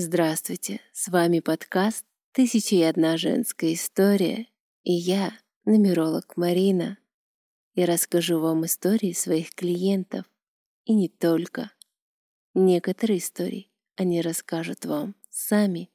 Здравствуйте, с вами подкаст «Тысяча и одна женская история» и я, нумеролог Марина, Я расскажу вам истории своих клиентов, и не только. Некоторые истории они расскажут вам сами.